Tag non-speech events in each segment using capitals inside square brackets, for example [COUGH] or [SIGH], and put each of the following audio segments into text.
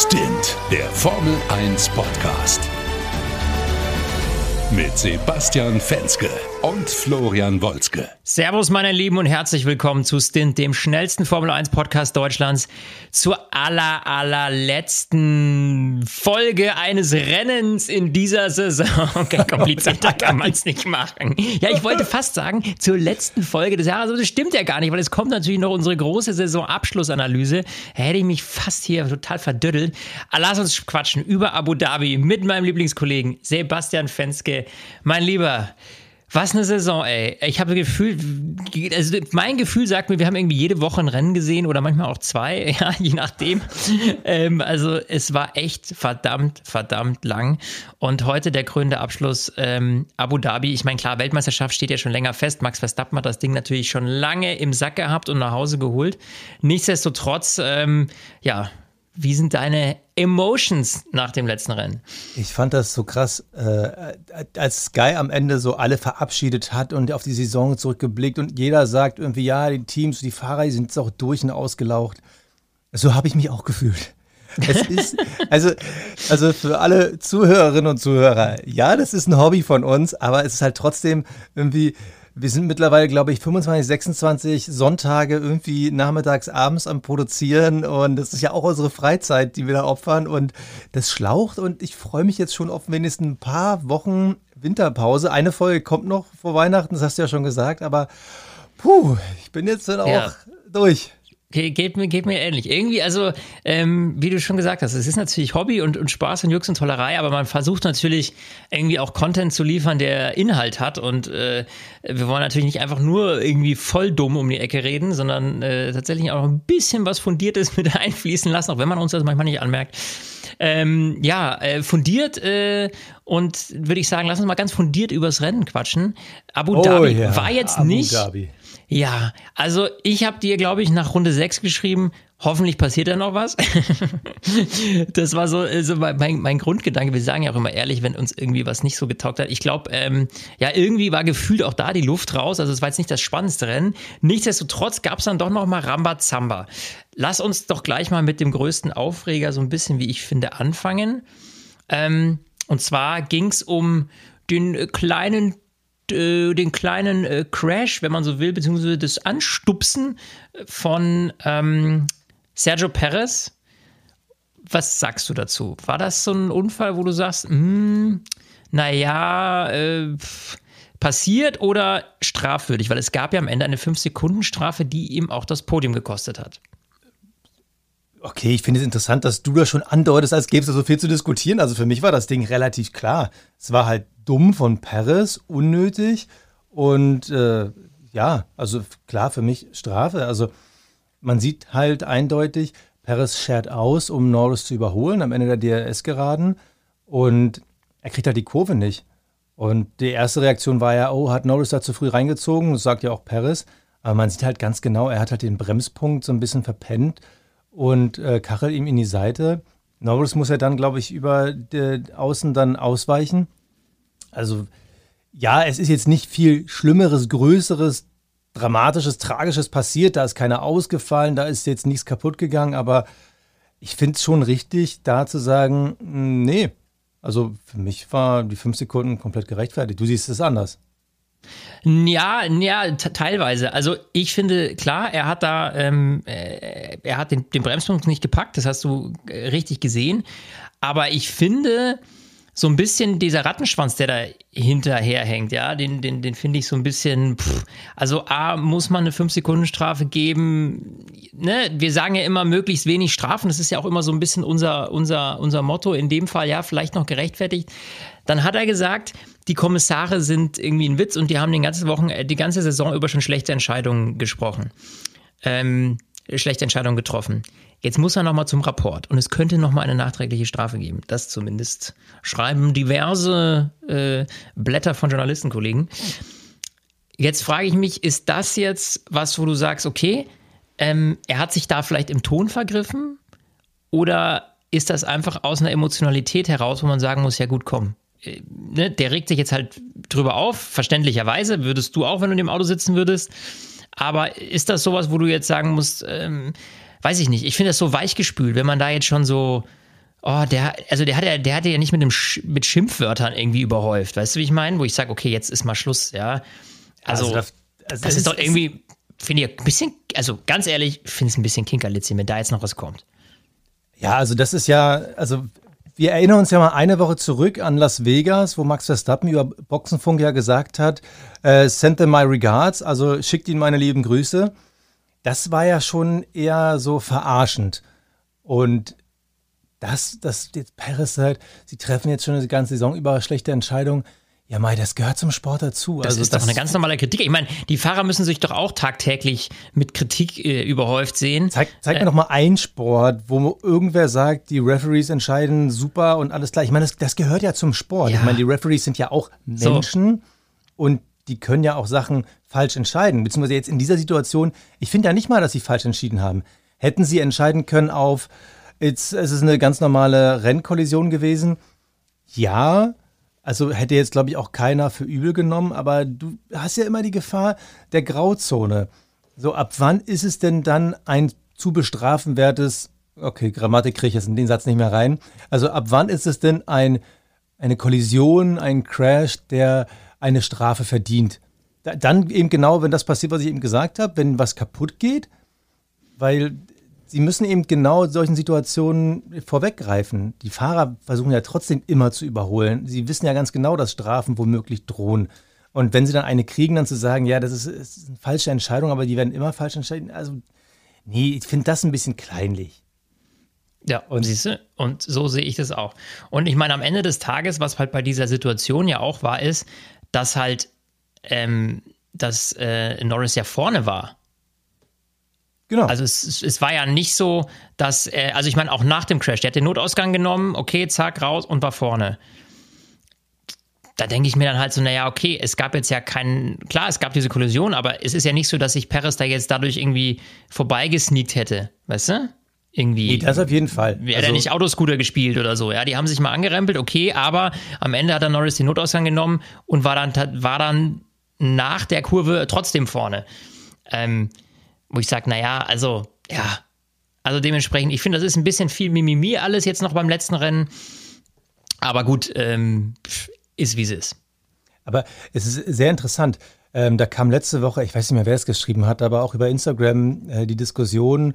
Stint, der Formel 1 Podcast. Mit Sebastian Fenske und Florian Wolzke. Servus, meine Lieben, und herzlich willkommen zu Stint, dem schnellsten Formel 1 Podcast Deutschlands, zur aller, allerletzten Folge eines Rennens in dieser Saison. [LAUGHS] Okay, komplizierter kann man es nicht machen. Ja, ich wollte fast sagen, zur letzten Folge des Jahres, aber das stimmt ja gar nicht, weil es kommt natürlich noch unsere große Saisonabschlussanalyse. Da hätte ich mich fast hier total verdüttelt. Lass uns quatschen über Abu Dhabi mit meinem Lieblingskollegen Sebastian Fenske. Mein Lieber, was eine Saison, ey. Ich habe Gefühl, also mein Gefühl sagt mir, wir haben irgendwie jede Woche ein Rennen gesehen oder manchmal auch zwei, [LAUGHS] ja, je nachdem. ähm, also es war echt verdammt, verdammt lang. Und heute der krönende Abschluss ähm, Abu Dhabi. Ich meine, klar, Weltmeisterschaft steht ja schon länger fest. Max Verstappen hat das Ding natürlich schon lange im Sack gehabt und nach Hause geholt. Nichtsdestotrotz, ähm, ja, wie sind deine Emotions nach dem letzten Rennen? Ich fand das so krass, äh, als Sky am Ende so alle verabschiedet hat und auf die Saison zurückgeblickt und jeder sagt irgendwie, ja, die Teams, die Fahrer, die sind jetzt auch durch und ausgelaucht. So habe ich mich auch gefühlt. Es [LAUGHS] ist, also, also für alle Zuhörerinnen und Zuhörer, ja, das ist ein Hobby von uns, aber es ist halt trotzdem irgendwie, wir sind mittlerweile, glaube ich, 25, 26 Sonntage irgendwie nachmittags, abends am Produzieren und das ist ja auch unsere Freizeit, die wir da opfern und das schlaucht und ich freue mich jetzt schon auf wenigstens ein paar Wochen Winterpause. Eine Folge kommt noch vor Weihnachten, das hast du ja schon gesagt, aber puh, ich bin jetzt dann auch ja. durch. Geht mir, geht mir ähnlich. Irgendwie, also, ähm, wie du schon gesagt hast, es ist natürlich Hobby und, und Spaß und Jux und Tollerei, aber man versucht natürlich irgendwie auch Content zu liefern, der Inhalt hat. Und äh, wir wollen natürlich nicht einfach nur irgendwie voll dumm um die Ecke reden, sondern äh, tatsächlich auch ein bisschen was Fundiertes [LAUGHS] mit einfließen lassen, auch wenn man uns das manchmal nicht anmerkt. Ähm, ja, äh, fundiert äh, und würde ich sagen, lass uns mal ganz fundiert übers Rennen quatschen. Abu oh, Dhabi ja. war jetzt Abu nicht. Dhabi ja, also ich habe dir, glaube ich, nach Runde 6 geschrieben, hoffentlich passiert da noch was. [LAUGHS] das war so also mein, mein Grundgedanke. Wir sagen ja auch immer ehrlich, wenn uns irgendwie was nicht so getaugt hat. Ich glaube, ähm, ja, irgendwie war gefühlt auch da die Luft raus. Also es war jetzt nicht das spannendste Rennen. Nichtsdestotrotz gab es dann doch noch mal Rambazamba. Lass uns doch gleich mal mit dem größten Aufreger so ein bisschen, wie ich finde, anfangen. Ähm, und zwar ging es um den kleinen äh, den kleinen äh, Crash, wenn man so will, beziehungsweise das Anstupsen von ähm, Sergio Perez. Was sagst du dazu? War das so ein Unfall, wo du sagst, hm, naja, äh, passiert oder strafwürdig? Weil es gab ja am Ende eine 5-Sekunden-Strafe, die ihm auch das Podium gekostet hat. Okay, ich finde es interessant, dass du das schon andeutest, als gäbe es da so viel zu diskutieren. Also für mich war das Ding relativ klar. Es war halt dumm von Perez, unnötig und äh, ja, also klar für mich Strafe. Also man sieht halt eindeutig, Perez schert aus, um Norris zu überholen am Ende der DRS geraden und er kriegt halt die Kurve nicht. Und die erste Reaktion war ja, oh, hat Norris da zu früh reingezogen, das sagt ja auch Perez. Aber man sieht halt ganz genau, er hat halt den Bremspunkt so ein bisschen verpennt und äh, kachelt ihm in die Seite. Norris muss ja dann, glaube ich, über de, außen dann ausweichen. Also ja, es ist jetzt nicht viel Schlimmeres, Größeres, Dramatisches, Tragisches passiert. Da ist keiner ausgefallen, da ist jetzt nichts kaputt gegangen. Aber ich finde es schon richtig, da zu sagen, hm, nee. Also für mich war die fünf Sekunden komplett gerechtfertigt. Du siehst es anders. Ja, ja, teilweise. Also ich finde, klar, er hat da, ähm, äh, er hat den, den Bremspunkt nicht gepackt, das hast du äh, richtig gesehen. Aber ich finde, so ein bisschen dieser Rattenschwanz, der da hinterherhängt, ja, den, den, den finde ich so ein bisschen, pff, also A, muss man eine 5-Sekunden-Strafe geben, ne, wir sagen ja immer möglichst wenig Strafen, das ist ja auch immer so ein bisschen unser, unser, unser Motto, in dem Fall ja, vielleicht noch gerechtfertigt. Dann hat er gesagt, die Kommissare sind irgendwie ein Witz und die haben den ganzen Wochen, äh, die ganze Saison über schon schlechte Entscheidungen gesprochen. Ähm, schlechte Entscheidungen getroffen. Jetzt muss er nochmal zum Rapport und es könnte nochmal eine nachträgliche Strafe geben. Das zumindest schreiben diverse äh, Blätter von Journalistenkollegen. Jetzt frage ich mich, ist das jetzt was, wo du sagst, okay, ähm, er hat sich da vielleicht im Ton vergriffen? Oder ist das einfach aus einer Emotionalität heraus, wo man sagen muss, ja gut, komm, ne, der regt sich jetzt halt drüber auf, verständlicherweise, würdest du auch, wenn du in dem Auto sitzen würdest. Aber ist das sowas, wo du jetzt sagen musst, ähm, weiß ich nicht, ich finde das so weichgespült, wenn man da jetzt schon so, oh, der, also der hat ja, der hat ja nicht mit, dem Sch mit Schimpfwörtern irgendwie überhäuft. Weißt du, wie ich meine? Wo ich sage, okay, jetzt ist mal Schluss, ja. Also, also das, also das ist, ist doch irgendwie, finde ich, ein bisschen, also ganz ehrlich, finde es ein bisschen Kinkerlitzchen, wenn da jetzt noch was kommt. Ja, also das ist ja, also wir erinnern uns ja mal eine Woche zurück an Las Vegas, wo Max Verstappen über Boxenfunk ja gesagt hat, äh, send them my regards, also schickt ihnen meine lieben Grüße. Das war ja schon eher so verarschend. Und das, das jetzt Paris halt, sie treffen jetzt schon die ganze Saison über schlechte Entscheidungen. Ja, Mai, das gehört zum Sport dazu. Das also, ist das doch eine ganz normale Kritik. Ich meine, die Fahrer müssen sich doch auch tagtäglich mit Kritik äh, überhäuft sehen. Zeig, zeig äh, mir doch mal einen Sport, wo irgendwer sagt, die Referees entscheiden super und alles klar. Ich meine, das, das gehört ja zum Sport. Ja. Ich meine, die Referees sind ja auch Menschen so. und die können ja auch Sachen falsch entscheiden. Beziehungsweise jetzt in dieser Situation, ich finde ja nicht mal, dass sie falsch entschieden haben. Hätten sie entscheiden können auf, jetzt, es ist eine ganz normale Rennkollision gewesen. Ja, also hätte jetzt, glaube ich, auch keiner für übel genommen, aber du hast ja immer die Gefahr der Grauzone. So, ab wann ist es denn dann ein zu bestrafen wertes, okay, Grammatik kriege ich jetzt in den Satz nicht mehr rein. Also ab wann ist es denn ein, eine Kollision, ein Crash, der eine Strafe verdient? Da, dann eben genau, wenn das passiert, was ich eben gesagt habe, wenn was kaputt geht, weil sie müssen eben genau solchen Situationen vorweggreifen. Die Fahrer versuchen ja trotzdem immer zu überholen. Sie wissen ja ganz genau, dass Strafen womöglich drohen. Und wenn sie dann eine kriegen, dann zu sagen, ja, das ist, ist eine falsche Entscheidung, aber die werden immer falsch entscheiden. Also, nee, ich finde das ein bisschen kleinlich. Ja, und siehst du, und so sehe ich das auch. Und ich meine, am Ende des Tages, was halt bei dieser Situation ja auch war, ist, dass halt, ähm, dass äh, Norris ja vorne war. Genau. Also es, es war ja nicht so, dass, äh, also ich meine auch nach dem Crash, der hat den Notausgang genommen, okay, zack, raus und war vorne. Da denke ich mir dann halt so, naja, okay, es gab jetzt ja keinen, klar, es gab diese Kollision, aber es ist ja nicht so, dass sich Perez da jetzt dadurch irgendwie vorbeigesneakt hätte, weißt du? Irgendwie. Nee, das auf jeden Fall. Wäre also, er nicht Autoscooter gespielt oder so, ja, die haben sich mal angerempelt, okay, aber am Ende hat dann Norris den Notausgang genommen und war dann, war dann nach der Kurve trotzdem vorne. Ähm, wo ich sage, naja, also, ja, also dementsprechend, ich finde, das ist ein bisschen viel Mimimi alles jetzt noch beim letzten Rennen. Aber gut, ähm, ist wie es ist. Aber es ist sehr interessant. Ähm, da kam letzte Woche, ich weiß nicht mehr, wer es geschrieben hat, aber auch über Instagram äh, die Diskussion,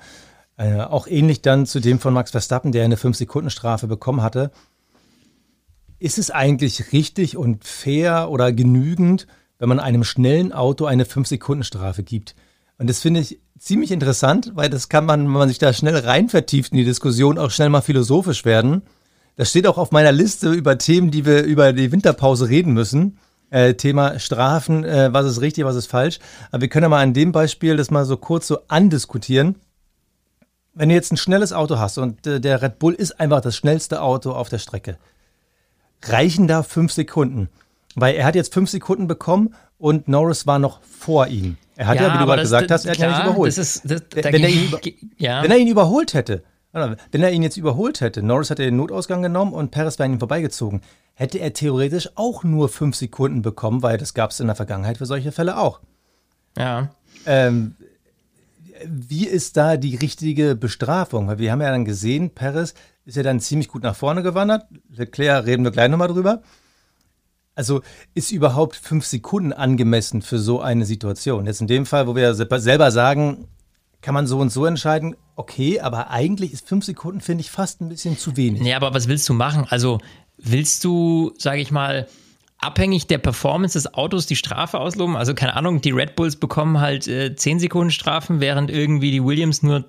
äh, auch ähnlich dann zu dem von Max Verstappen, der eine 5-Sekunden-Strafe bekommen hatte. Ist es eigentlich richtig und fair oder genügend, wenn man einem schnellen Auto eine 5-Sekunden-Strafe gibt? Und das finde ich ziemlich interessant, weil das kann man, wenn man sich da schnell rein vertieft in die Diskussion, auch schnell mal philosophisch werden. Das steht auch auf meiner Liste über Themen, die wir über die Winterpause reden müssen. Äh, Thema Strafen, äh, was ist richtig, was ist falsch. Aber wir können ja mal an dem Beispiel das mal so kurz so andiskutieren. Wenn du jetzt ein schnelles Auto hast und äh, der Red Bull ist einfach das schnellste Auto auf der Strecke, reichen da fünf Sekunden? Weil er hat jetzt fünf Sekunden bekommen und Norris war noch vor ihm. Er hat ja, ja wie du gerade gesagt hast, er hat klar, ja nicht überholt. Das ist, das, wenn, er ihn, ja. wenn er ihn überholt hätte, wenn er ihn jetzt überholt hätte, Norris hätte den Notausgang genommen und Perez wäre an ihm vorbeigezogen, hätte er theoretisch auch nur fünf Sekunden bekommen, weil das gab es in der Vergangenheit für solche Fälle auch. Ja. Ähm, wie ist da die richtige Bestrafung? Weil wir haben ja dann gesehen, Perez ist ja dann ziemlich gut nach vorne gewandert. Leclerc reden wir gleich nochmal drüber. Also ist überhaupt fünf Sekunden angemessen für so eine Situation? Jetzt in dem Fall, wo wir selber sagen, kann man so und so entscheiden, okay, aber eigentlich ist fünf Sekunden, finde ich, fast ein bisschen zu wenig. Ja, aber was willst du machen? Also willst du, sage ich mal, abhängig der Performance des Autos die Strafe ausloben? Also keine Ahnung, die Red Bulls bekommen halt äh, 10 Sekunden Strafen, während irgendwie die Williams nur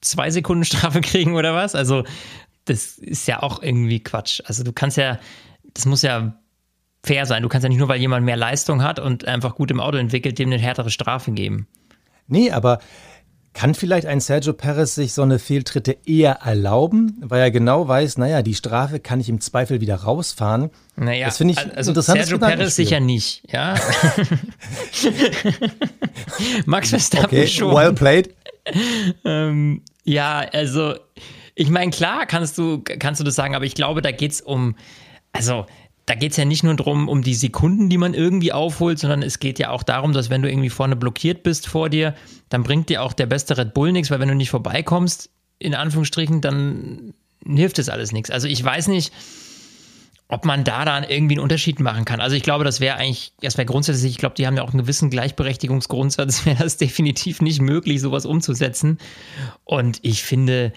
zwei Sekunden Strafe [LAUGHS] kriegen oder was? Also das ist ja auch irgendwie Quatsch. Also du kannst ja, das muss ja fair sein. Du kannst ja nicht nur, weil jemand mehr Leistung hat und einfach gut im Auto entwickelt, dem eine härtere Strafe geben. Nee, aber kann vielleicht ein Sergio Perez sich so eine Fehltritte eher erlauben, weil er genau weiß, naja, die Strafe kann ich im Zweifel wieder rausfahren. Naja, das finde ich also Sergio Perez sicher nicht, ja. [LAUGHS] Max Verstappen okay, schon. Well played. ähm, ja, also ich meine, klar kannst du, kannst du das sagen, aber ich glaube, da geht es um, also da geht es ja nicht nur darum, um die Sekunden, die man irgendwie aufholt, sondern es geht ja auch darum, dass wenn du irgendwie vorne blockiert bist vor dir, dann bringt dir auch der beste Red Bull nichts, weil wenn du nicht vorbeikommst, in Anführungsstrichen, dann hilft das alles nichts. Also ich weiß nicht, ob man da dann irgendwie einen Unterschied machen kann. Also ich glaube, das wäre eigentlich, das wäre grundsätzlich, ich glaube, die haben ja auch einen gewissen Gleichberechtigungsgrundsatz, [LAUGHS] wäre das definitiv nicht möglich, sowas umzusetzen. Und ich finde,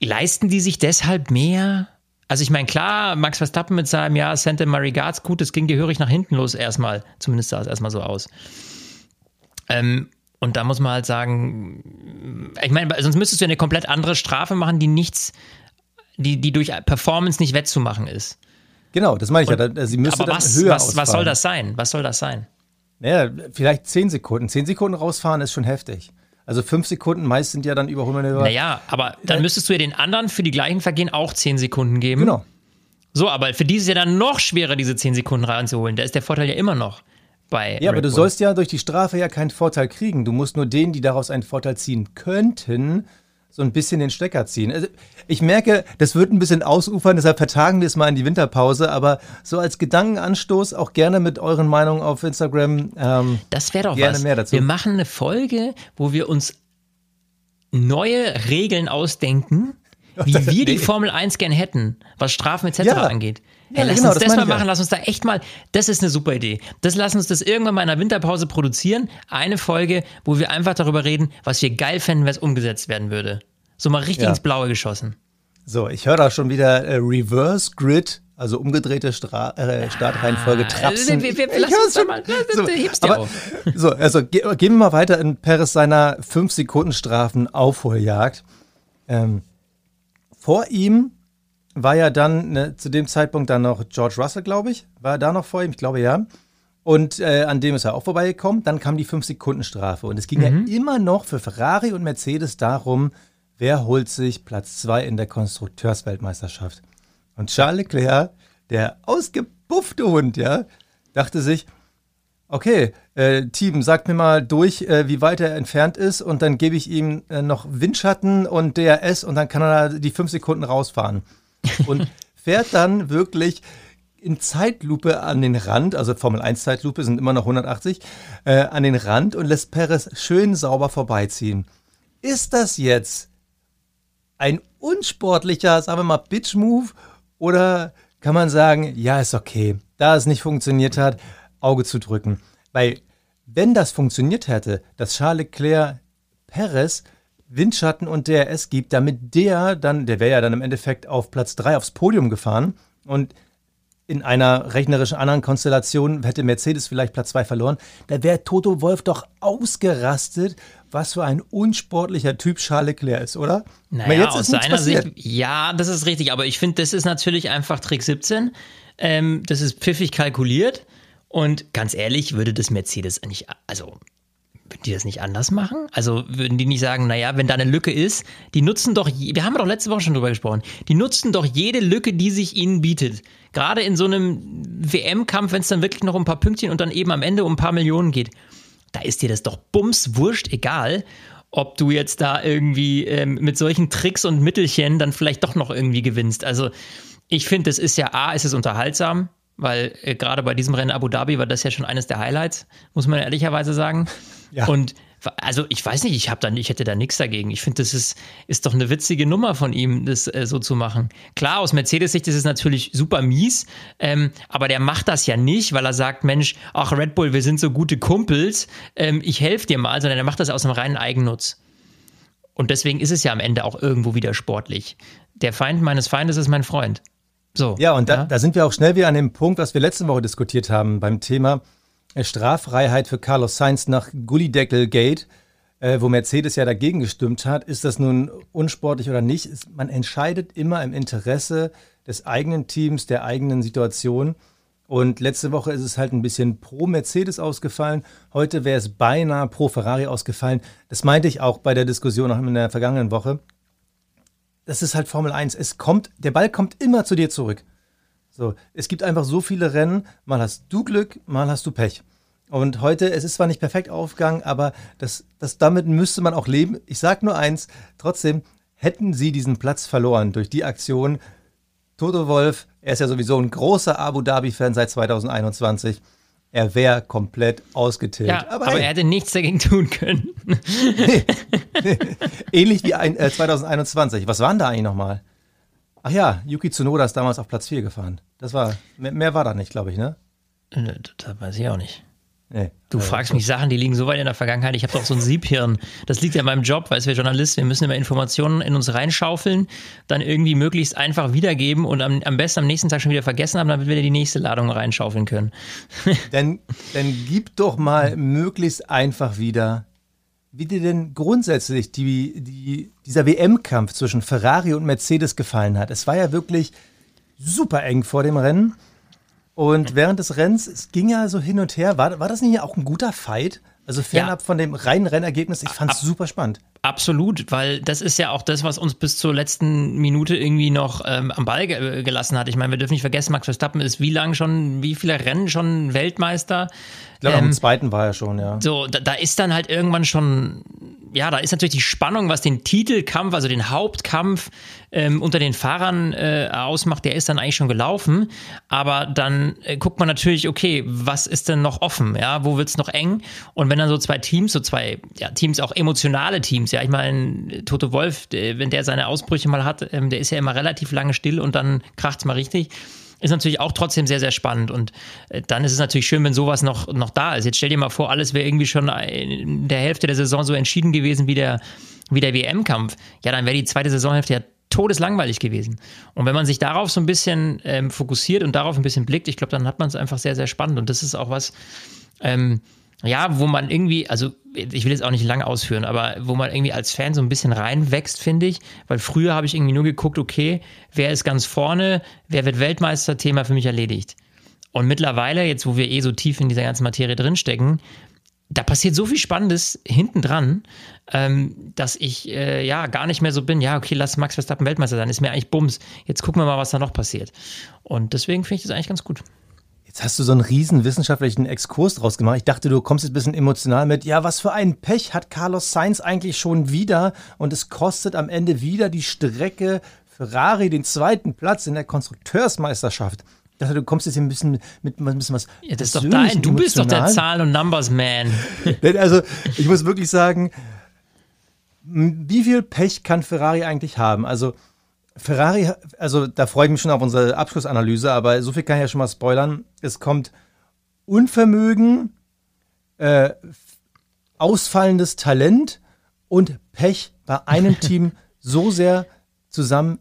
leisten die sich deshalb mehr? Also ich meine, klar, Max Verstappen mit seinem, ja, Santa Marie Guards, gut, das ging gehörig nach hinten los erstmal. Zumindest sah es erstmal so aus. Ähm, und da muss man halt sagen, ich meine, sonst müsstest du eine komplett andere Strafe machen, die nichts, die, die durch Performance nicht wettzumachen ist. Genau, das meine ich und, ja. Sie müsste aber was, höher was, was soll das sein? Was soll das sein? Naja, vielleicht zehn Sekunden. Zehn Sekunden rausfahren ist schon heftig. Also fünf Sekunden, meist sind ja dann über 100 Naja, aber dann müsstest du ja den anderen für die gleichen Vergehen auch zehn Sekunden geben. Genau. So, aber für die ist es ja dann noch schwerer, diese zehn Sekunden reinzuholen. Da ist der Vorteil ja immer noch bei. Ja, Red aber du Bull. sollst ja durch die Strafe ja keinen Vorteil kriegen. Du musst nur denen, die daraus einen Vorteil ziehen könnten, so ein bisschen den Stecker ziehen. Also ich merke, das wird ein bisschen ausufern, deshalb vertagen wir es mal in die Winterpause, aber so als Gedankenanstoß auch gerne mit euren Meinungen auf Instagram. Ähm, das wäre doch gerne was. Mehr dazu. Wir machen eine Folge, wo wir uns neue Regeln ausdenken, [LAUGHS] wie wir die Formel 1 gern hätten, was Strafen etc. Ja. angeht. Ja, lass genau, uns das, das mal machen, ja. lass uns da echt mal, das ist eine super Idee. Das lass uns das irgendwann mal in der Winterpause produzieren. Eine Folge, wo wir einfach darüber reden, was wir geil fänden, wenn es umgesetzt werden würde. So mal richtig ja. ins Blaue geschossen. So, ich höre da schon wieder äh, Reverse Grid, also umgedrehte Stra äh, Startreihenfolge ah, Trapsen. Wir, wir, wir lass uns schon mal, so, hebst aber, auf. so, also ge gehen wir mal weiter in Paris seiner 5-Sekunden-Strafen Aufholjagd. Ähm, vor ihm war ja dann ne, zu dem Zeitpunkt dann noch George Russell, glaube ich. War er da noch vor ihm? Ich glaube ja. Und äh, an dem ist er auch vorbeigekommen. Dann kam die 5-Sekunden-Strafe. Und es ging mhm. ja immer noch für Ferrari und Mercedes darum, wer holt sich Platz 2 in der Konstrukteursweltmeisterschaft. Und Charles Leclerc, der ausgebuffte Hund, ja, dachte sich, okay, äh, Team, sagt mir mal durch, äh, wie weit er entfernt ist und dann gebe ich ihm äh, noch Windschatten und DRS und dann kann er die 5 Sekunden rausfahren [LAUGHS] und fährt dann wirklich in Zeitlupe an den Rand, also Formel 1 Zeitlupe sind immer noch 180, äh, an den Rand und lässt Perez schön sauber vorbeiziehen. Ist das jetzt ein unsportlicher, sagen wir mal, Bitch-Move oder kann man sagen, ja, ist okay, da es nicht funktioniert hat, Auge zu drücken? Weil, wenn das funktioniert hätte, dass Charles Leclerc Perez Windschatten und DRS gibt, damit der dann, der wäre ja dann im Endeffekt auf Platz 3 aufs Podium gefahren und in einer rechnerischen anderen Konstellation hätte Mercedes vielleicht Platz 2 verloren, da wäre Toto Wolf doch ausgerastet, was für ein unsportlicher Typ Charles Leclerc ist, oder? Naja, jetzt aus seiner Sicht, ja, das ist richtig, aber ich finde, das ist natürlich einfach Trick 17. Ähm, das ist pfiffig kalkuliert und ganz ehrlich, würde das Mercedes eigentlich, also würden die das nicht anders machen? Also würden die nicht sagen, naja, wenn da eine Lücke ist, die nutzen doch, wir haben doch letzte Woche schon drüber gesprochen, die nutzen doch jede Lücke, die sich ihnen bietet. Gerade in so einem WM-Kampf, wenn es dann wirklich noch um ein paar Pünktchen und dann eben am Ende um ein paar Millionen geht, da ist dir das doch bums wurscht egal, ob du jetzt da irgendwie ähm, mit solchen Tricks und Mittelchen dann vielleicht doch noch irgendwie gewinnst. Also ich finde, das ist ja A, ist es unterhaltsam, weil äh, gerade bei diesem Rennen Abu Dhabi war das ja schon eines der Highlights, muss man ehrlicherweise sagen. [LAUGHS] Ja. Und also ich weiß nicht, ich habe da, ich hätte da nichts dagegen. Ich finde, das ist, ist doch eine witzige Nummer von ihm, das äh, so zu machen. Klar, aus Mercedes-Sicht ist es natürlich super mies, ähm, aber der macht das ja nicht, weil er sagt, Mensch, ach Red Bull, wir sind so gute Kumpels, ähm, ich helfe dir mal, sondern er macht das aus einem reinen Eigennutz. Und deswegen ist es ja am Ende auch irgendwo wieder sportlich. Der Feind meines Feindes ist mein Freund. So. Ja, und da, ja? da sind wir auch schnell wieder an dem Punkt, was wir letzte Woche diskutiert haben beim Thema äh, Straffreiheit für Carlos Sainz nach Gullideckel Gate, äh, wo Mercedes ja dagegen gestimmt hat. Ist das nun unsportlich oder nicht? Man entscheidet immer im Interesse des eigenen Teams, der eigenen Situation. Und letzte Woche ist es halt ein bisschen pro Mercedes ausgefallen. Heute wäre es beinahe pro Ferrari ausgefallen. Das meinte ich auch bei der Diskussion in der vergangenen Woche. Das ist halt Formel 1. Es kommt, der Ball kommt immer zu dir zurück. So, es gibt einfach so viele Rennen, mal hast du Glück, mal hast du Pech. Und heute, es ist zwar nicht perfekt aufgegangen, aber das, das, damit müsste man auch leben. Ich sage nur eins, trotzdem hätten sie diesen Platz verloren durch die Aktion. Toto Wolf, er ist ja sowieso ein großer Abu Dhabi-Fan seit 2021. Er wäre komplett ausgetilgt. Ja, aber, aber hey. er hätte nichts dagegen tun können. Ähnlich wie ein, äh, 2021. Was waren da eigentlich nochmal? Ach ja, Yuki Tsunoda ist damals auf Platz 4 gefahren. Das war, mehr, mehr war da nicht, glaube ich, ne? Äh, das weiß ich auch nicht. Nee. Du fragst mich Sachen, die liegen so weit in der Vergangenheit. Ich habe doch so ein Siebhirn. Das liegt ja in meinem Job, weil wir Journalist, wir müssen immer Informationen in uns reinschaufeln, dann irgendwie möglichst einfach wiedergeben und am, am besten am nächsten Tag schon wieder vergessen haben, damit wir die nächste Ladung reinschaufeln können. [LAUGHS] dann, dann gib doch mal möglichst einfach wieder, wie dir denn grundsätzlich die, die, dieser WM-Kampf zwischen Ferrari und Mercedes gefallen hat. Es war ja wirklich super eng vor dem Rennen. Und während des Rennens, es ging ja so hin und her, war, war das nicht auch ein guter Fight? Also fernab ja. von dem reinen Rennergebnis, ich fand es super spannend. Absolut, weil das ist ja auch das, was uns bis zur letzten Minute irgendwie noch ähm, am Ball ge gelassen hat. Ich meine, wir dürfen nicht vergessen, Max Verstappen ist wie lange schon, wie viele Rennen schon Weltmeister? Ich glaube, ähm, am zweiten war er schon, ja. So, da, da ist dann halt irgendwann schon ja, da ist natürlich die Spannung, was den Titelkampf, also den Hauptkampf ähm, unter den Fahrern äh, ausmacht, der ist dann eigentlich schon gelaufen. Aber dann äh, guckt man natürlich, okay, was ist denn noch offen? Ja, wo wird's noch eng? Und wenn dann so zwei Teams, so zwei ja, Teams, auch emotionale Teams, ja, ich meine, Toto Wolf, der, wenn der seine Ausbrüche mal hat, ähm, der ist ja immer relativ lange still und dann kracht's mal richtig ist natürlich auch trotzdem sehr, sehr spannend. Und äh, dann ist es natürlich schön, wenn sowas noch, noch da ist. Jetzt stell dir mal vor, alles wäre irgendwie schon in der Hälfte der Saison so entschieden gewesen wie der, wie der WM-Kampf. Ja, dann wäre die zweite Saisonhälfte ja todeslangweilig gewesen. Und wenn man sich darauf so ein bisschen ähm, fokussiert und darauf ein bisschen blickt, ich glaube, dann hat man es einfach sehr, sehr spannend. Und das ist auch was, ähm, ja, wo man irgendwie, also ich will jetzt auch nicht lange ausführen, aber wo man irgendwie als Fan so ein bisschen reinwächst, finde ich. Weil früher habe ich irgendwie nur geguckt, okay, wer ist ganz vorne, wer wird Weltmeister, Thema für mich erledigt. Und mittlerweile, jetzt wo wir eh so tief in dieser ganzen Materie drinstecken, da passiert so viel Spannendes hinten dran, ähm, dass ich äh, ja gar nicht mehr so bin, ja, okay, lass Max Verstappen Weltmeister sein, ist mir eigentlich Bums. Jetzt gucken wir mal, was da noch passiert. Und deswegen finde ich das eigentlich ganz gut. Jetzt hast du so einen riesen wissenschaftlichen Exkurs draus gemacht. Ich dachte, du kommst jetzt ein bisschen emotional mit, ja, was für ein Pech hat Carlos Sainz eigentlich schon wieder und es kostet am Ende wieder die Strecke Ferrari den zweiten Platz in der Konstrukteursmeisterschaft. Ich dachte, du kommst jetzt hier ein bisschen mit, ein bisschen was. Ja, das ist doch dein, du bist doch der Zahlen- und Numbers-Man. [LAUGHS] also, ich muss wirklich sagen, wie viel Pech kann Ferrari eigentlich haben? Also, Ferrari, also da freue ich mich schon auf unsere Abschlussanalyse, aber so viel kann ich ja schon mal spoilern. Es kommt Unvermögen, äh, ausfallendes Talent und Pech bei einem [LAUGHS] Team so sehr zusammen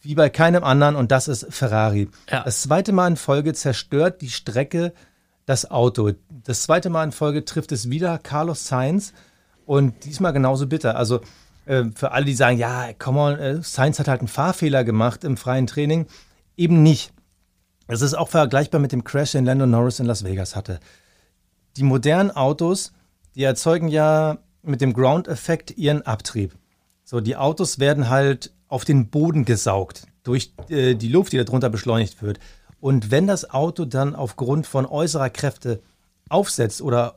wie bei keinem anderen und das ist Ferrari. Ja. Das zweite Mal in Folge zerstört die Strecke das Auto. Das zweite Mal in Folge trifft es wieder Carlos Sainz und diesmal genauso bitter. Also äh, für alle, die sagen, ja, come on, äh, Sainz hat halt einen Fahrfehler gemacht im freien Training, eben nicht. Es ist auch vergleichbar mit dem Crash, den Lando Norris in Las Vegas hatte. Die modernen Autos, die erzeugen ja mit dem Ground-Effekt ihren Abtrieb. So, die Autos werden halt auf den Boden gesaugt durch äh, die Luft, die darunter beschleunigt wird. Und wenn das Auto dann aufgrund von äußerer Kräfte aufsetzt oder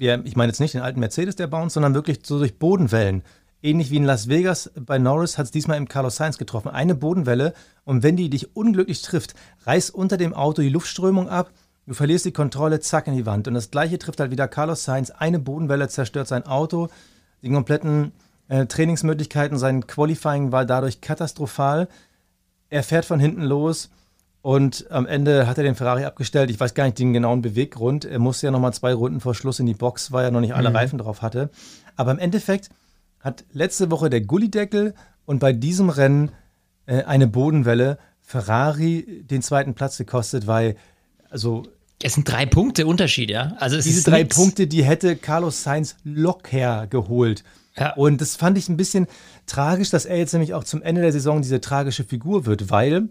hochbounced, ich meine jetzt nicht den alten Mercedes, der bounced, sondern wirklich so durch Bodenwellen. Ähnlich wie in Las Vegas bei Norris hat es diesmal im Carlos Sainz getroffen. Eine Bodenwelle und wenn die dich unglücklich trifft, reißt unter dem Auto die Luftströmung ab, du verlierst die Kontrolle, zack in die Wand. Und das gleiche trifft halt wieder Carlos Sainz. Eine Bodenwelle zerstört sein Auto, die kompletten äh, Trainingsmöglichkeiten, sein Qualifying war dadurch katastrophal. Er fährt von hinten los und am Ende hat er den Ferrari abgestellt. Ich weiß gar nicht den genauen Beweggrund. Er musste ja nochmal zwei Runden vor Schluss in die Box, weil er noch nicht alle mhm. Reifen drauf hatte. Aber im Endeffekt hat letzte Woche der Gullideckel und bei diesem Rennen äh, eine Bodenwelle Ferrari den zweiten Platz gekostet, weil also es sind drei Punkte Unterschied, ja. Also diese drei nix. Punkte, die hätte Carlos Sainz locker geholt. Ja. Und das fand ich ein bisschen tragisch, dass er jetzt nämlich auch zum Ende der Saison diese tragische Figur wird, weil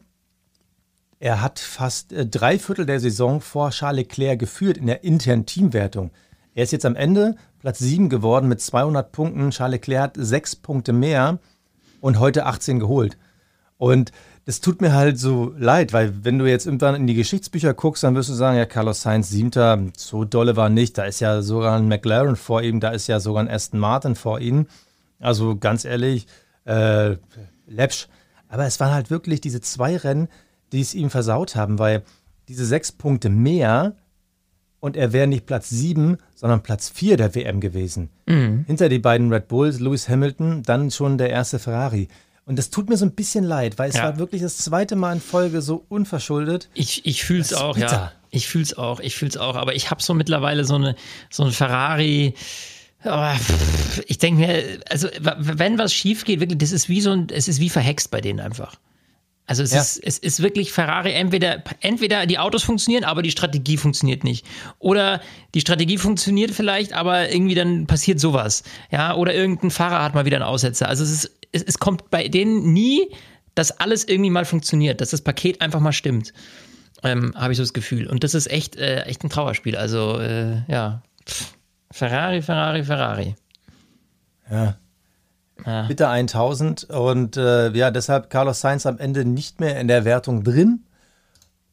er hat fast äh, drei Viertel der Saison vor Charles Leclerc geführt in der internen Teamwertung. Er ist jetzt am Ende Platz 7 geworden mit 200 Punkten. Charles Leclerc hat sechs Punkte mehr und heute 18 geholt. Und das tut mir halt so leid, weil wenn du jetzt irgendwann in die Geschichtsbücher guckst, dann wirst du sagen, ja, Carlos Sainz siebter, so dolle war nicht. Da ist ja sogar ein McLaren vor ihm, da ist ja sogar ein Aston Martin vor ihm. Also ganz ehrlich, äh, läppsch. Aber es waren halt wirklich diese zwei Rennen, die es ihm versaut haben, weil diese sechs Punkte mehr und er wäre nicht Platz sieben, sondern Platz vier der WM gewesen. Mhm. Hinter die beiden Red Bulls, Lewis Hamilton, dann schon der erste Ferrari. Und das tut mir so ein bisschen leid, weil es Ja. war wirklich das zweite Mal in Folge so unverschuldet. Ich, ich fühle es auch, bitter. ja. Ich fühle es auch, ich fühle es auch. Aber ich habe so mittlerweile so eine so ein Ferrari. Aber pff, ich denke mir, also wenn was schief geht, wirklich, das ist wie so ein, es ist wie verhext bei denen einfach. Also es, Ja. ist, es ist wirklich Ferrari, entweder, entweder die Autos funktionieren, aber die Strategie funktioniert nicht. Oder die Strategie funktioniert vielleicht, aber irgendwie dann passiert sowas. Ja, oder irgendein Fahrer hat mal wieder einen Aussetzer. Also es, ist, es, es kommt bei denen nie, dass alles irgendwie mal funktioniert, dass das Paket einfach mal stimmt. Ähm, Habe ich so das Gefühl. Und das ist echt, äh, echt ein Trauerspiel. Also, äh, ja. Ferrari, Ferrari, Ferrari. Ja. Ja. Bitte 1000. Und äh, ja, deshalb Carlos Sainz am Ende nicht mehr in der Wertung drin.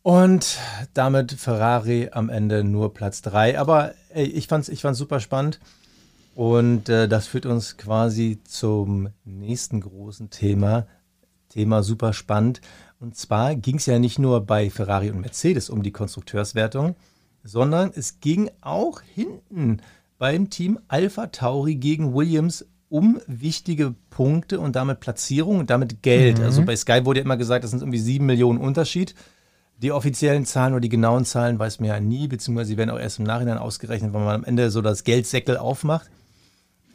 Und damit Ferrari am Ende nur Platz 3. Aber ey, ich fand's, ich fand's super spannend. Und äh, das führt uns quasi zum nächsten großen Thema. Thema super spannend. Und zwar ging es ja nicht nur bei Ferrari und Mercedes um die Konstrukteurswertung, sondern es ging auch hinten beim Team Alpha Tauri gegen Williams um wichtige Punkte und damit Platzierung und damit Geld. Also bei Sky wurde ja immer gesagt, das sind irgendwie sieben Millionen Unterschied. Die offiziellen Zahlen oder die genauen Zahlen weiß man ja nie, beziehungsweise sie werden auch erst im Nachhinein ausgerechnet, wenn man am Ende so das Geldsäckel aufmacht.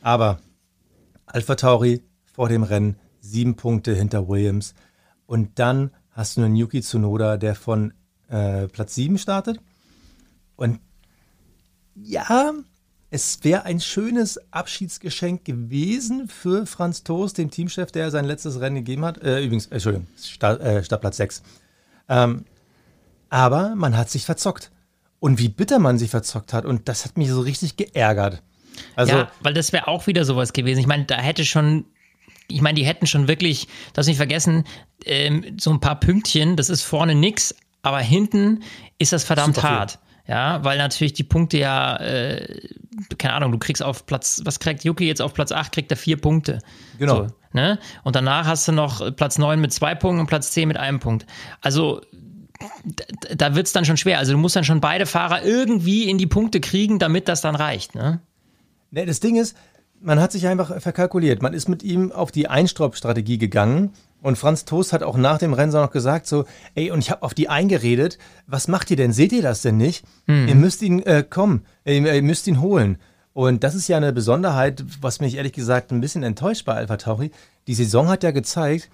Aber Alpha Tauri vor dem Rennen sieben Punkte hinter Williams. Und dann hast du einen Yuki Tsunoda, der von äh, Platz sieben startet. Und ja, es wäre ein schönes Abschiedsgeschenk gewesen für Franz Toast, dem Teamchef, der sein letztes Rennen gegeben hat. Äh, übrigens, äh, Entschuldigung, Start, äh, Startplatz 6. Ähm, aber man hat sich verzockt. Und wie bitter man sich verzockt hat. Und das hat mich so richtig geärgert. Also, ja, weil das wäre auch wieder sowas gewesen. Ich meine, da hätte schon, ich meine, die hätten schon wirklich, das nicht vergessen, ähm, so ein paar Pünktchen, das ist vorne nix, aber hinten ist das verdammt hart. Ja, weil natürlich die Punkte ja, äh, keine Ahnung, du kriegst auf Platz, was kriegt Yuki jetzt auf Platz 8, kriegt er vier Punkte. Genau. So, ne? Und danach hast du noch Platz 9 mit zwei Punkten und Platz 10 mit einem Punkt. Also da wird es dann schon schwer. Also du musst dann schon beide Fahrer irgendwie in die Punkte kriegen, damit das dann reicht. Ne? Ne, das Ding ist, man hat sich einfach verkalkuliert. Man ist mit ihm auf die Einstop-Strategie gegangen. Und Franz Toast hat auch nach dem Rennen so noch gesagt, so, ey, und ich habe auf die eingeredet, was macht ihr denn? Seht ihr das denn nicht? Ihr müsst ihn äh, kommen, ihr, ihr müsst ihn holen. Und das ist ja eine Besonderheit, was mich ehrlich gesagt ein bisschen enttäuscht bei Alpha Tauri. Die Saison hat ja gezeigt,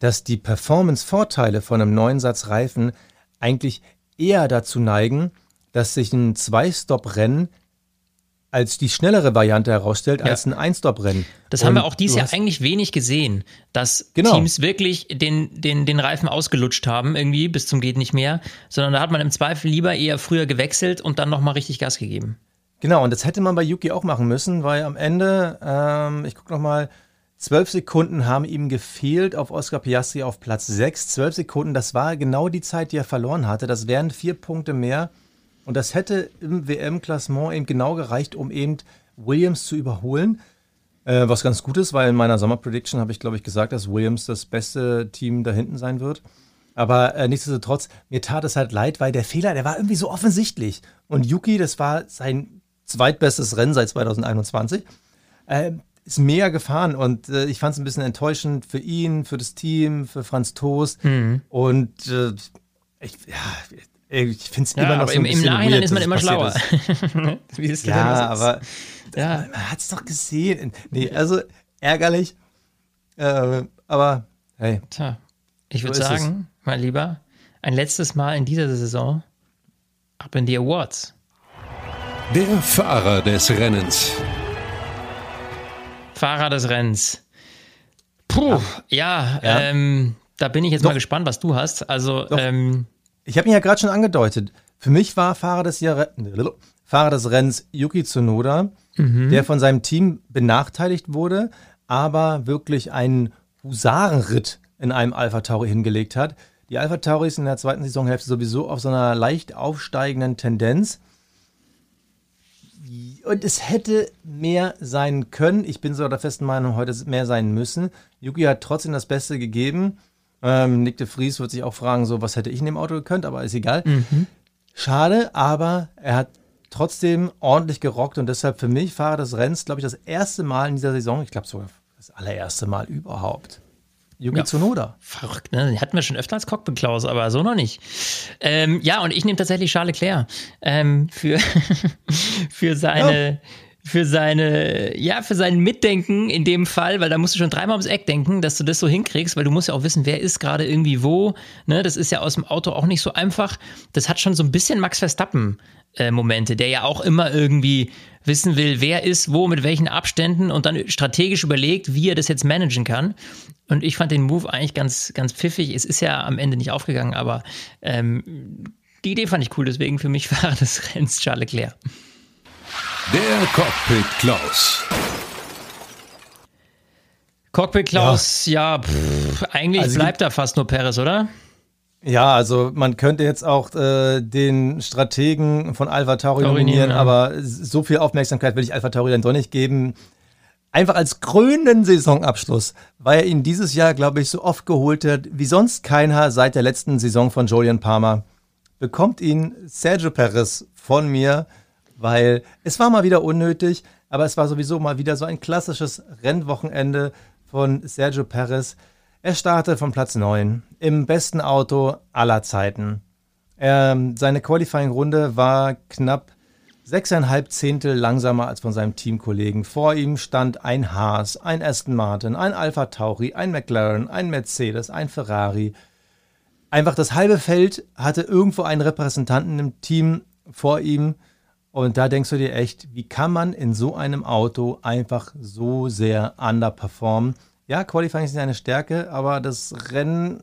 dass die Performance-Vorteile von einem neuen Satz Reifen eigentlich eher dazu neigen, dass sich ein Zwei-Stop-Rennen als die schnellere Variante herausstellt, als ein Ein-Stop-Rennen. Das haben wir Und auch dieses Jahr eigentlich wenig gesehen, dass Genau. Teams wirklich den, den, den Reifen ausgelutscht haben, irgendwie bis zum geht nicht mehr, sondern da hat man im Zweifel lieber eher früher gewechselt und dann nochmal richtig Gas gegeben. Genau, und das hätte man bei Yuki auch machen müssen, weil am Ende, ähm, ich gucke nochmal, zwölf Sekunden haben ihm gefehlt auf Oscar Piastri auf Platz 6. Zwölf Sekunden, das war genau die Zeit, die er verloren hatte. Das wären vier Punkte mehr. Und das hätte im WM-Klassement eben genau gereicht, um eben Williams zu überholen. Äh, was ganz gut ist, weil in meiner Sommer-Prediction habe ich, glaube ich, gesagt, dass Williams das beste Team da hinten sein wird. Aber äh, nichtsdestotrotz, mir tat es halt leid, weil der Fehler, der war irgendwie so offensichtlich. Und Yuki, das war sein zweitbestes Rennen seit 2021, äh, ist mega gefahren. Und äh, ich fand es ein bisschen enttäuschend für ihn, für das Team, für Franz Toast. Und äh, ich, ja, ich finde es Ja, immer noch aber so ein im, im Nachhinein weird, ist man immer schlauer. ist. [LAUGHS] Wie es denn Ja, aber Ja. man hat es doch gesehen. Nee, also ärgerlich. Äh, aber hey, Tja, ich würde So ist es. sagen, mein Lieber, ein letztes Mal in dieser Saison ab in die Awards. Der Fahrer des Rennens. Fahrer des Rennens. Puh, ja, Ja. Ähm, da bin ich jetzt Doch. mal gespannt, was du hast. Also, ähm, ich habe ihn ja gerade schon angedeutet. Für mich war Fahrer des, Jahre, Fahrer des Rennens Yuki Tsunoda, der von seinem Team benachteiligt wurde, aber wirklich einen Husarenritt in einem Alpha Tauri hingelegt hat. Die Alpha Tauri ist in der zweiten Saisonhälfte sowieso auf so einer leicht aufsteigenden Tendenz. Und es hätte mehr sein können. Ich bin so der festen Meinung, heute mehr sein müssen. Yuki hat trotzdem das Beste gegeben. Ähm, Nick de Vries wird sich auch fragen, so, was hätte ich in dem Auto gekonnt, aber ist egal. Schade, aber er hat trotzdem ordentlich gerockt und deshalb für mich Fahrer des Rennens, glaube ich, das erste Mal in dieser Saison, ich glaube sogar das allererste Mal überhaupt. Yuki Ja. Tsunoda. Verrückt, ne? Den hatten wir schon öfter als Cockpit Klaus, aber so noch nicht. Ähm, ja, und ich nehme tatsächlich Charles Leclerc ähm, für, [LAUGHS] für seine. Für seine, ja, für sein Mitdenken in dem Fall, weil da musst du schon dreimal ums Eck denken, dass du das so hinkriegst, weil du musst ja auch wissen, wer ist gerade irgendwie wo. Ne? Das ist ja aus dem Auto auch nicht so einfach. Das hat schon so ein bisschen Max Verstappen äh, Momente, der ja auch immer irgendwie wissen will, wer ist wo, mit welchen Abständen und dann strategisch überlegt, wie er das jetzt managen kann. Und ich fand den Move eigentlich ganz, ganz pfiffig. Es ist ja am Ende nicht aufgegangen, aber ähm, die Idee fand ich cool, deswegen für mich [LAUGHS] war das Renns Charles Leclerc. Der Cockpit Klaus. Cockpit Klaus, ja, pff, eigentlich Also bleibt da fast nur Perez, oder? Ja, also man könnte jetzt auch äh, den Strategen von Alpha Tauri nominieren, ja. aber so viel Aufmerksamkeit will ich Alpha Tauri dann doch nicht geben. Einfach als krönenden Saisonabschluss, weil er ihn dieses Jahr, glaube ich, so oft geholt hat, wie sonst keiner seit der letzten Saison von Julian Palmer, bekommt ihn Sergio Perez von mir, weil es war mal wieder unnötig, aber es war sowieso mal wieder so ein klassisches Rennwochenende von Sergio Perez. Er startet von Platz 9 im besten Auto aller Zeiten. Ähm, seine Qualifying-Runde war knapp sechseinhalb Zehntel langsamer als von seinem Teamkollegen. Vor ihm stand ein Haas, ein Aston Martin, ein Alpha Tauri, ein McLaren, ein Mercedes, ein Ferrari. Einfach das halbe Feld hatte irgendwo einen Repräsentanten im Team vor ihm. Und da denkst du dir echt, wie kann man in so einem Auto einfach so sehr underperformen? Ja, Qualifying ist nicht eine Stärke, aber das Rennen,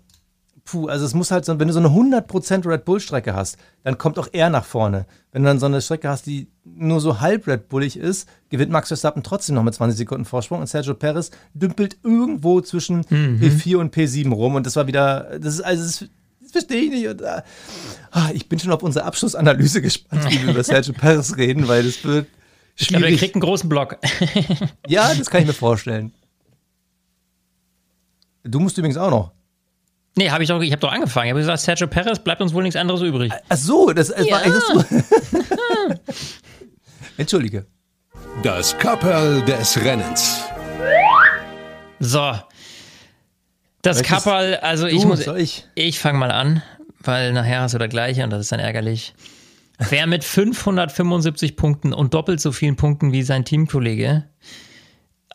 puh, also es muss halt so, wenn du so eine 100% Red Bull Strecke hast, dann kommt auch er nach vorne. Wenn du dann so eine Strecke hast, die nur so halb Red Bullig ist, gewinnt Max Verstappen trotzdem noch mit 20 Sekunden Vorsprung und Sergio Perez dümpelt irgendwo zwischen P4 und P7 rum und das war wieder, das ist, also das, das verstehe ich nicht. Und, äh, ah, ich bin schon auf unsere Abschlussanalyse [LAUGHS] gespannt, wie wir über Sergio Perez reden, weil das wird Ich glaube, schwierig. kriegt einen großen Block. [LAUGHS] Ja, das kann ich mir vorstellen. Du musst übrigens auch noch. nee, habe ich doch, ich habe doch angefangen. Ich habe gesagt, Sergio Perez bleibt uns wohl nichts anderes übrig. Ach so, das es war echt so. [LAUGHS] Entschuldige. Das Kapperl des Rennens. So. Das Möchtest Kapperl, also ich muss. ich? Ich fange mal an, weil nachher hast du das gleiche und das ist dann ärgerlich. Wer mit 575 Punkten und doppelt so vielen Punkten wie sein Teamkollege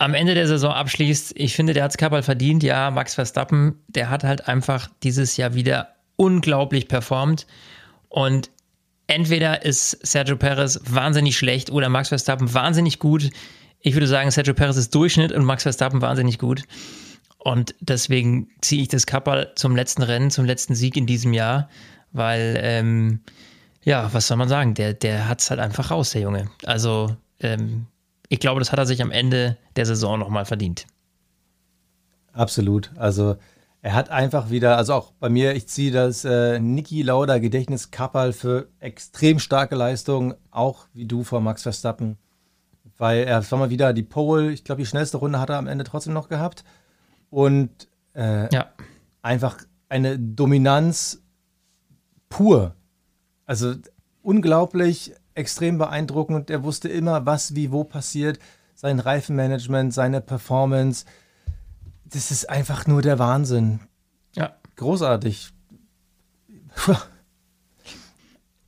am Ende der Saison abschließt, ich finde, der hat es Kapperl verdient. Ja, Max Verstappen, der hat halt einfach dieses Jahr wieder unglaublich performt. Und entweder ist Sergio Perez wahnsinnig schlecht oder Max Verstappen wahnsinnig gut. Ich würde sagen, Sergio Perez ist Durchschnitt und Max Verstappen wahnsinnig gut. Und deswegen ziehe ich das Kapperl zum letzten Rennen, zum letzten Sieg in diesem Jahr, weil, ähm, ja, was soll man sagen, der, der hat es halt einfach raus, der Junge. Also, ähm, ich glaube, das hat er sich am Ende der Saison nochmal verdient. Absolut. Also er hat einfach wieder, also auch bei mir, ich ziehe das äh, Niki Lauda Gedächtnis Kapperl für extrem starke Leistung, auch wie du vor Max Verstappen. Weil er war mal wieder die Pole, ich glaube, die schnellste Runde hat er am Ende trotzdem noch gehabt. Und äh, Ja, einfach eine Dominanz pur. Also unglaublich, extrem beeindruckend. Er wusste immer, was wie wo passiert. Sein Reifenmanagement, seine Performance. Das ist einfach nur der Wahnsinn. ja. Großartig.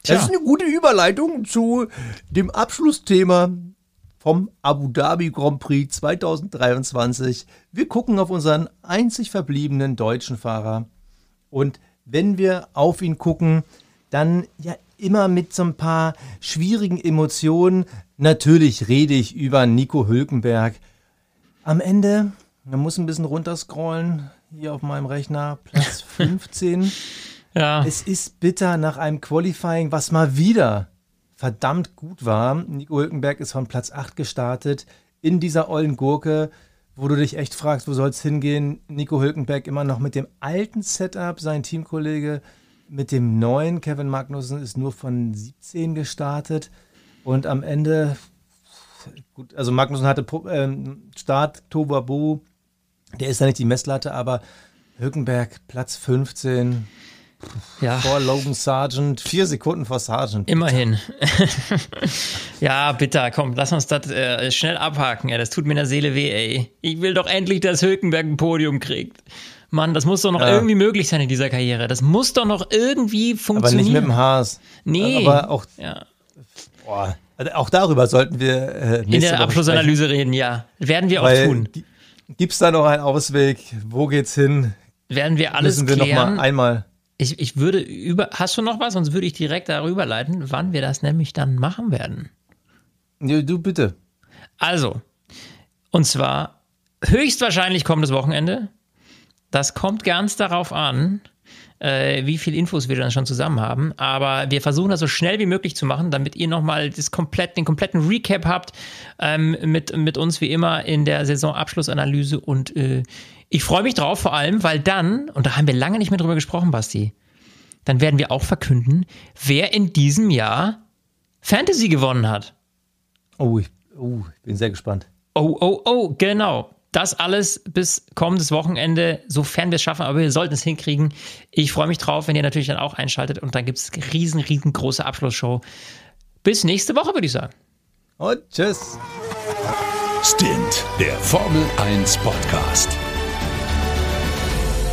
Das ist eine gute Überleitung zu dem Abschlussthema vom Abu Dhabi Grand Prix 2023. Wir gucken auf unseren einzig verbliebenen deutschen Fahrer. Und wenn wir auf ihn gucken, dann ja immer mit so ein paar schwierigen Emotionen. Natürlich rede ich über Nico Hülkenberg. Am Ende, man muss ein bisschen runterscrollen, hier auf meinem Rechner, Platz [LAUGHS] 15. Ja, Es ist bitter nach einem Qualifying, was mal wieder verdammt gut war. Nico Hülkenberg ist von Platz 8 gestartet in dieser ollen Gurke, wo du dich echt fragst, wo soll es hingehen? Nico Hülkenberg immer noch mit dem alten Setup, sein Teamkollege mit dem neuen. Kevin Magnussen ist nur von 17 gestartet und am Ende, gut, also Magnussen hatte ähm, Start, Tobabu, der ist ja nicht die Messlatte, aber Hülkenberg Platz 15, ja. vor Logan Sargent, vier Sekunden vor Sargent. Immerhin. [LAUGHS] ja, bitte, komm, lass uns das äh, schnell abhaken. Ja, das tut mir in der Seele weh, ey. Ich will doch endlich, dass Hülkenberg ein Podium kriegt. Mann, das muss doch noch Ja. irgendwie möglich sein in dieser Karriere. Das muss doch noch irgendwie Aber funktionieren. nicht mit dem Haas. Nee. Aber auch, ja. boah, also auch darüber sollten wir äh, In der Abschlussanalyse reden, ja. Werden wir sprechen, auch weil tun. gi- Gibt's da noch einen Ausweg? Wo geht's hin? Werden wir alles Müssen wir noch klären. mal einmal. Ich, ich würde über. Hast du noch was? Sonst würde ich direkt darüber leiten, wann wir das nämlich dann machen werden. Ja, Du bitte. Also, und zwar höchstwahrscheinlich kommendes Wochenende. Das kommt ganz darauf an, äh, wie viel Infos wir dann schon zusammen haben. Aber wir versuchen das so schnell wie möglich zu machen, damit ihr nochmal komplett, den kompletten Recap habt ähm, mit, mit uns wie immer in der Saisonabschlussanalyse. Und äh, ich freue mich drauf, vor allem, weil dann, und da haben wir lange nicht mehr drüber gesprochen, Basti, dann werden wir auch verkünden, wer in diesem Jahr Fantasy gewonnen hat. Oh, ich, oh, ich bin sehr gespannt. Oh, oh, oh, genau. Das alles bis kommendes Wochenende, sofern wir es schaffen, aber wir sollten es hinkriegen. Ich freue mich drauf, wenn ihr natürlich dann auch einschaltet und dann gibt es riesen, riesengroße Abschlussshow. Bis nächste Woche, würde ich sagen. Und tschüss. Stint, der Formel 1 Podcast.